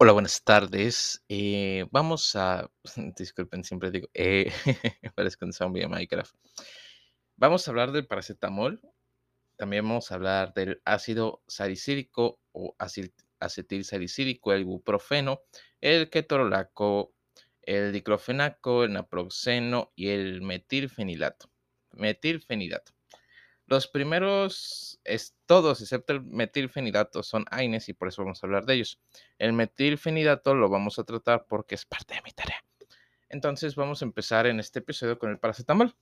Hola, buenas tardes. Eh, vamos a, disculpen, siempre digo, eh, parezco un zombie de Minecraft. Vamos a hablar del paracetamol. También vamos a hablar del ácido salicílico o acetil salicílico, el ibuprofeno, el ketorolaco, el diclofenaco, el naproxeno y el metilfenidato. Metilfenidato. Los primeros, todos excepto el metilfenidato, son AINES y por eso vamos a hablar de ellos. El metilfenidato lo vamos a tratar porque es parte de mi tarea. Entonces vamos a empezar en este episodio con el paracetamol.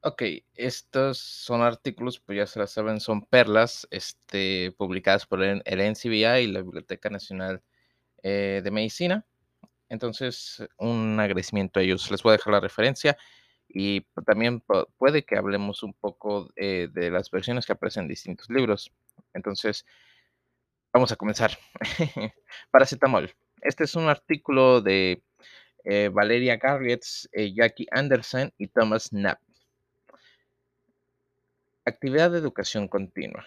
Ok, estos son artículos, pues ya se las saben, son perlas este, publicadas por el, el NCBI y la Biblioteca Nacional eh, de Medicina. Entonces, un agradecimiento a ellos. Les voy a dejar la referencia y también pu- puede que hablemos un poco eh, de las versiones que aparecen en distintos libros. Entonces, vamos a comenzar. Paracetamol. Este es un artículo de eh, Valeria Garrietz, eh, Jackie Anderson y Thomas Knapp. Actividad de educación continua.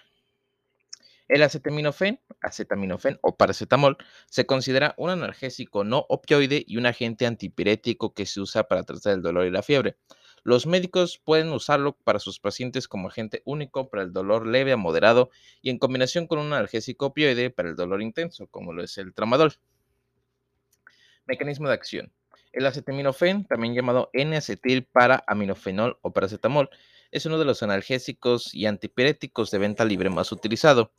El acetaminofén, acetaminofén o paracetamol se considera un analgésico no opioide y un agente antipirético que se usa para tratar el dolor y la fiebre. Los médicos pueden usarlo para sus pacientes como agente único para el dolor leve a moderado y en combinación con un analgésico opioide para el dolor intenso, como lo es el tramadol. Mecanismo de acción. El acetaminofén, también llamado N-acetil para aminofenol o paracetamol, es uno de los analgésicos y antipiréticos de venta libre más utilizado.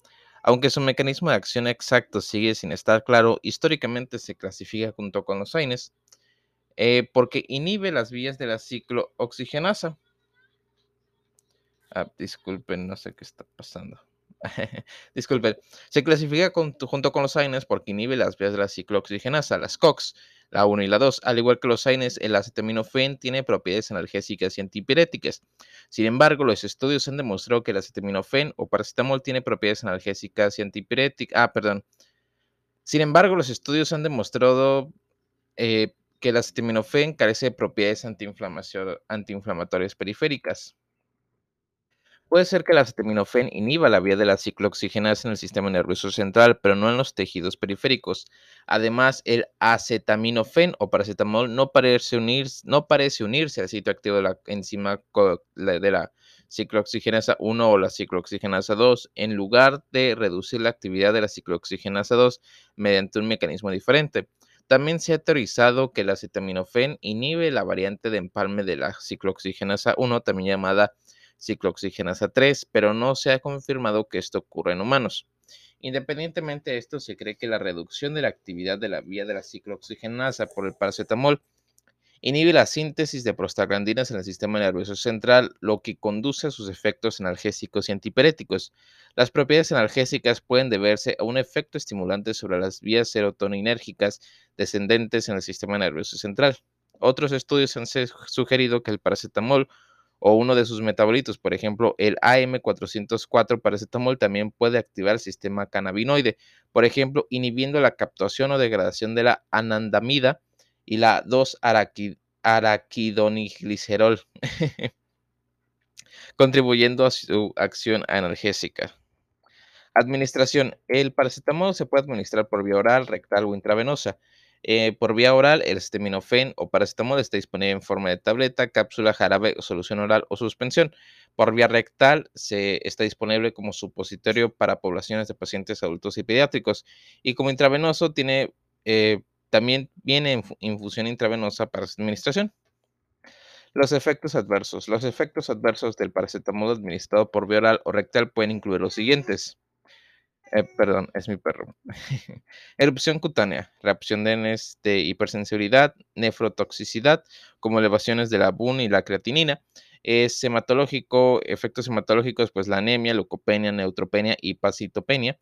Aunque su mecanismo de acción exacto sigue sin estar claro, históricamente se clasifica junto con los AINES eh, porque inhibe las vías de la ciclooxigenasa. Ah, disculpen, no sé qué está pasando. Disculpen, se clasifica junto con los AINES porque inhibe las vías de la ciclooxigenasa, las COX, la 1 y la 2. Al igual que los AINES, el acetaminofén tiene propiedades analgésicas y antipiréticas. Sin embargo, los estudios han demostrado que el acetaminofén o paracetamol tiene propiedades analgésicas y antipiréticas. Ah, perdón. Sin embargo, los estudios han demostrado eh, que el acetaminofén carece de propiedades antiinflamatorias periféricas. Puede ser que el acetaminofén inhiba la vía de la ciclooxigenasa en el sistema nervioso central, pero no en los tejidos periféricos. Además, el acetaminofén o paracetamol no parece, unirse al sitio activo de la enzima de la ciclooxigenasa 1 o la ciclooxigenasa 2, en lugar de reducir la actividad de la ciclooxigenasa 2 mediante un mecanismo diferente. También se ha teorizado que el acetaminofén inhibe la variante de empalme de la ciclooxigenasa 1, también llamada ciclooxigenasa 3, pero no se ha confirmado que esto ocurra en humanos. Independientemente de esto, se cree que la reducción de la actividad de la vía de la ciclooxigenasa por el paracetamol inhibe la síntesis de prostaglandinas en el sistema nervioso central, lo que conduce a sus efectos analgésicos y antipiréticos. Las propiedades analgésicas pueden deberse a un efecto estimulante sobre las vías serotoninérgicas descendentes en el sistema nervioso central. Otros estudios han sugerido que el paracetamol o uno de sus metabolitos, por ejemplo, el AM404 paracetamol también puede activar el sistema cannabinoide, por ejemplo, inhibiendo la captación o degradación de la anandamida y la 2-araquidoniglicerol, contribuyendo a su acción analgésica. Administración. El paracetamol se puede administrar por vía oral, rectal o intravenosa. Eh, por vía oral, el acetaminofén o paracetamol está disponible en forma de tableta, cápsula, jarabe, solución oral o suspensión. Por vía rectal, se está disponible como supositorio para poblaciones de pacientes adultos y pediátricos. Y como intravenoso, tiene, eh, también viene en fu- infusión intravenosa para su administración. Los efectos adversos. Los efectos adversos del paracetamol administrado por vía oral o rectal pueden incluir los siguientes. Eh, perdón, es mi perro. Erupción cutánea, reacción de este, hipersensibilidad, nefrotoxicidad, como elevaciones de la BUN y la creatinina. Es hematológico, efectos hematológicos, pues la anemia, leucopenia, neutropenia y pacitopenia.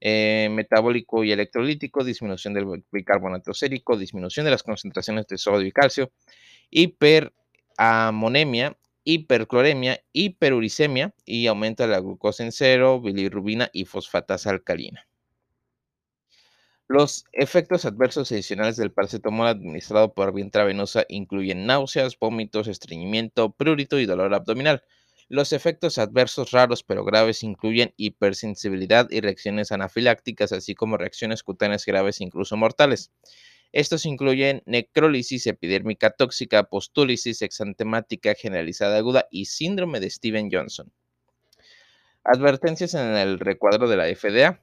Eh, metabólico y electrolítico, disminución del bicarbonato sérico, disminución de las concentraciones de sodio y calcio, hiperamonemia, hipercloremia, hiperuricemia y aumenta la glucosa en cero, bilirrubina y fosfatasa alcalina. Los efectos adversos adicionales del paracetamol administrado por vía intravenosa incluyen náuseas, vómitos, estreñimiento, prurito y dolor abdominal. Los efectos adversos raros pero graves incluyen hipersensibilidad y reacciones anafilácticas, así como reacciones cutáneas graves incluso mortales. Estos incluyen necrólisis epidérmica tóxica, postólisis exantemática generalizada aguda y síndrome de Steven Johnson. Advertencias en el recuadro de la FDA.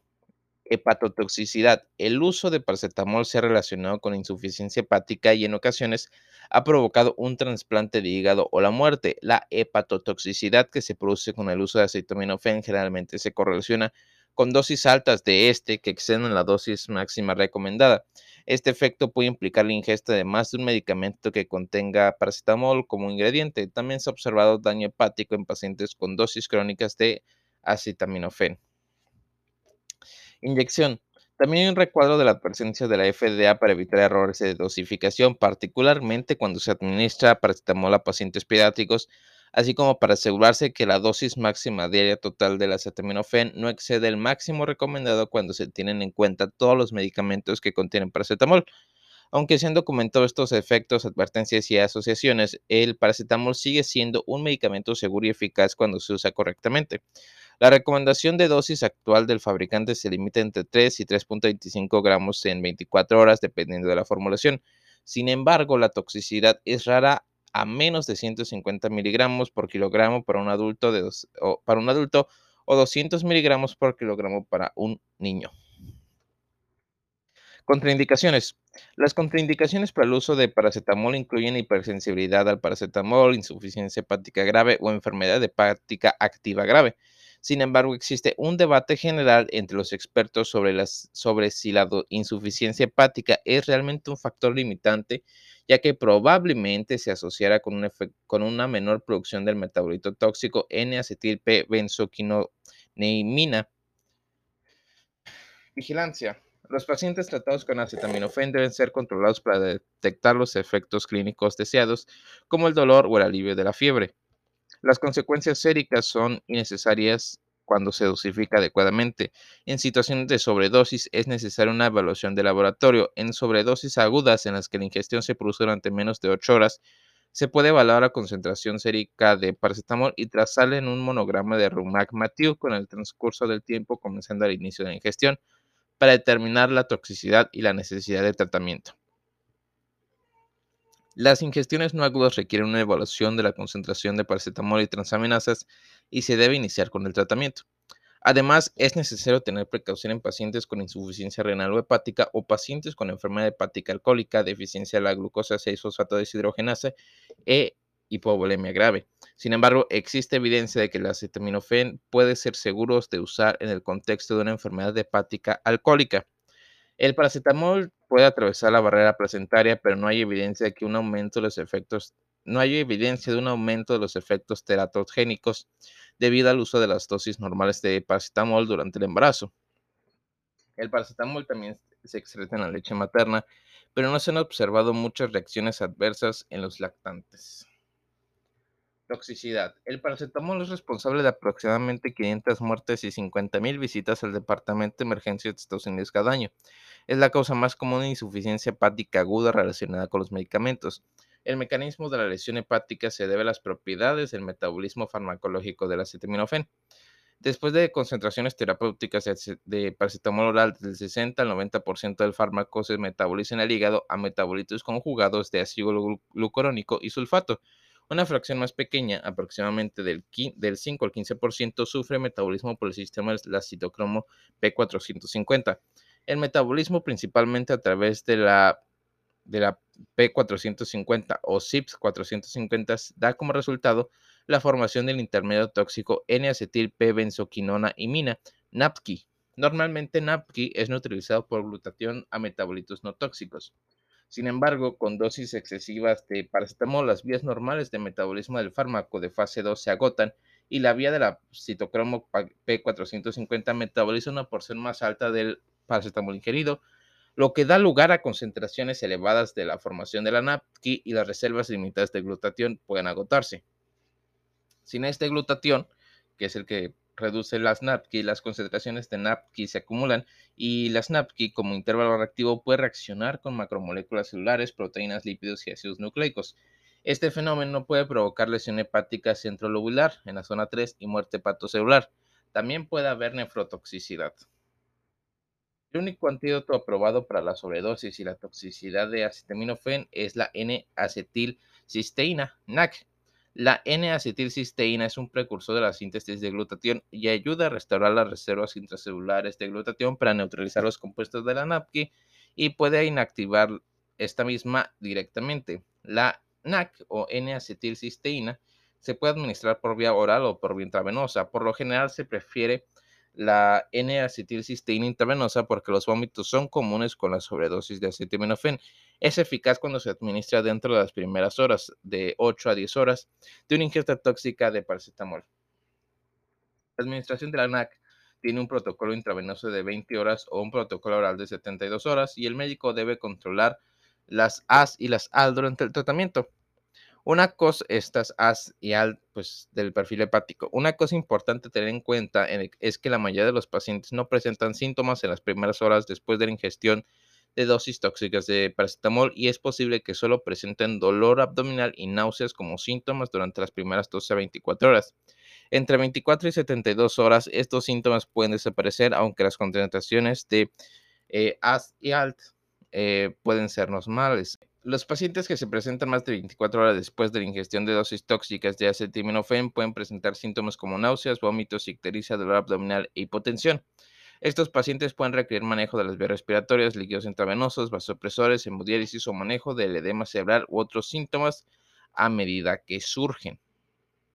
Hepatotoxicidad. El uso de paracetamol se ha relacionado con insuficiencia hepática y en ocasiones ha provocado un trasplante de hígado o la muerte. La hepatotoxicidad que se produce con el uso de acetaminofén generalmente se correlaciona dosis altas de este que exceden la dosis máxima recomendada. Este efecto puede implicar la ingesta de más de un medicamento que contenga paracetamol como ingrediente. También se ha observado daño hepático en pacientes con dosis crónicas de acetaminofén. Inyección. También hay un recuadro de la presencia de la FDA para evitar errores de dosificación, particularmente cuando se administra paracetamol a pacientes pediátricos, así como para asegurarse que la dosis máxima diaria total del acetaminofén no excede el máximo recomendado cuando se tienen en cuenta todos los medicamentos que contienen paracetamol. Aunque se han documentado estos efectos, advertencias y asociaciones, el paracetamol sigue siendo un medicamento seguro y eficaz cuando se usa correctamente. La recomendación de dosis actual del fabricante se limita entre 3 y 3.25 gramos en 24 horas, dependiendo de la formulación. Sin embargo, la toxicidad es rara a menos de 150 miligramos por kilogramo para un adulto, de o, para un adulto o 200 miligramos por kilogramo para un niño. Contraindicaciones. Las contraindicaciones para el uso de paracetamol incluyen hipersensibilidad al paracetamol, insuficiencia hepática grave o enfermedad hepática activa grave. Sin embargo, existe un debate general entre los expertos sobre, si la insuficiencia hepática es realmente un factor limitante, ya que probablemente se asociará con, un con una menor producción del metabolito tóxico N-acetil-P-benzoquinoneimina. Vigilancia. Los pacientes tratados con acetaminofén deben ser controlados para detectar los efectos clínicos deseados, como el dolor o el alivio de la fiebre. Las consecuencias séricas son innecesarias cuando se dosifica adecuadamente. En situaciones de sobredosis es necesaria una evaluación de laboratorio. En sobredosis agudas en las que la ingestión se produce durante menos de 8 horas, se puede evaluar la concentración sérica de paracetamol y trazarla en un monograma de Rumac-Mathieu con el transcurso del tiempo comenzando al inicio de la ingestión para determinar la toxicidad y la necesidad de tratamiento. Las ingestiones no agudas requieren una evaluación de la concentración de paracetamol y transaminasas y se debe iniciar con el tratamiento. Además, es necesario tener precaución en pacientes con insuficiencia renal o hepática o pacientes con enfermedad hepática alcohólica, deficiencia de la glucosa 6-fosfato deshidrogenasa e hipovolemia grave. Sin embargo, existe evidencia de que el acetaminofén puede ser seguro de usar en el contexto de una enfermedad hepática alcohólica. El paracetamol puede atravesar la barrera placentaria, pero no hay evidencia de que un aumento de los efectos no hay evidencia de un aumento de los efectos teratogénicos debido al uso de las dosis normales de paracetamol durante el embarazo. El paracetamol también se excreta en la leche materna, pero no se han observado muchas reacciones adversas en los lactantes. Toxicidad. El paracetamol es responsable de aproximadamente 500 muertes y 50.000 visitas al departamento de emergencias de Estados Unidos cada año. Es la causa más común de insuficiencia hepática aguda relacionada con los medicamentos. El mecanismo de la lesión hepática se debe a las propiedades del metabolismo farmacológico del acetaminofén. Después de concentraciones terapéuticas de paracetamol oral del 60 al 90% del fármaco se metaboliza en el hígado a metabolitos conjugados de ácido glucurónico y sulfato, una fracción más pequeña, aproximadamente del, 5 al 15%, sufre metabolismo por el sistema del citocromo P450. El metabolismo principalmente a través de la, de la P450 o CYPS 450 da como resultado la formación del intermedio tóxico N-acetil P-benzoquinona imina, NAPKI. Normalmente NAPKI es neutralizado por glutatión a metabolitos no tóxicos. Sin embargo, con dosis excesivas de paracetamol, las vías normales de metabolismo del fármaco de fase 2 se agotan y la vía de la citocromo P450 metaboliza una porción más alta del paracetamol ingerido, lo que da lugar a concentraciones elevadas de la formación de la NAPKI y las reservas limitadas de glutatión pueden agotarse. Sin este glutatión, que es el que reduce las NAPKI, las concentraciones de NAPKI se acumulan y las NAPKI como intervalo reactivo puede reaccionar con macromoléculas celulares, proteínas, lípidos y ácidos nucleicos. Este fenómeno puede provocar lesión hepática centrolobular en la zona 3 y muerte hepatocelular. También puede haber nefrotoxicidad. El único antídoto aprobado para la sobredosis y la toxicidad de acetaminofén es la N-acetilcisteína, NAC. La N-acetilcisteína es un precursor de la síntesis de glutatión y ayuda a restaurar las reservas intracelulares de glutatión para neutralizar los compuestos de la NAPKI y puede inactivar esta misma directamente. La NAC o N-acetilcisteína se puede administrar por vía oral o por vía intravenosa. Por lo general se prefiere la N-acetilcisteína intravenosa porque los vómitos son comunes con la sobredosis de acetaminofén. Es eficaz cuando se administra dentro de las primeras horas, de 8 a 10 horas, de una ingesta tóxica de paracetamol. La administración de la NAC tiene un protocolo intravenoso de 20 horas o un protocolo oral de 72 horas y el médico debe controlar las AS y las AL durante el tratamiento. Una cosa, estas AS y AL, pues del perfil hepático. Una cosa importante tener en cuenta es que la mayoría de los pacientes no presentan síntomas en las primeras horas después de la ingestión de dosis tóxicas de paracetamol y es posible que solo presenten dolor abdominal y náuseas como síntomas durante las primeras 12 a 24 horas. Entre 24 y 72 horas estos síntomas pueden desaparecer aunque las concentraciones de eh, AS y ALT eh, pueden ser normales. Los pacientes que se presentan más de 24 horas después de la ingestión de dosis tóxicas de acetaminofén pueden presentar síntomas como náuseas, vómitos, ictericia, dolor abdominal e hipotensión. Estos pacientes pueden requerir manejo de las vías respiratorias, líquidos intravenosos, vasopresores, hemodiálisis o manejo del edema cerebral u otros síntomas a medida que surgen.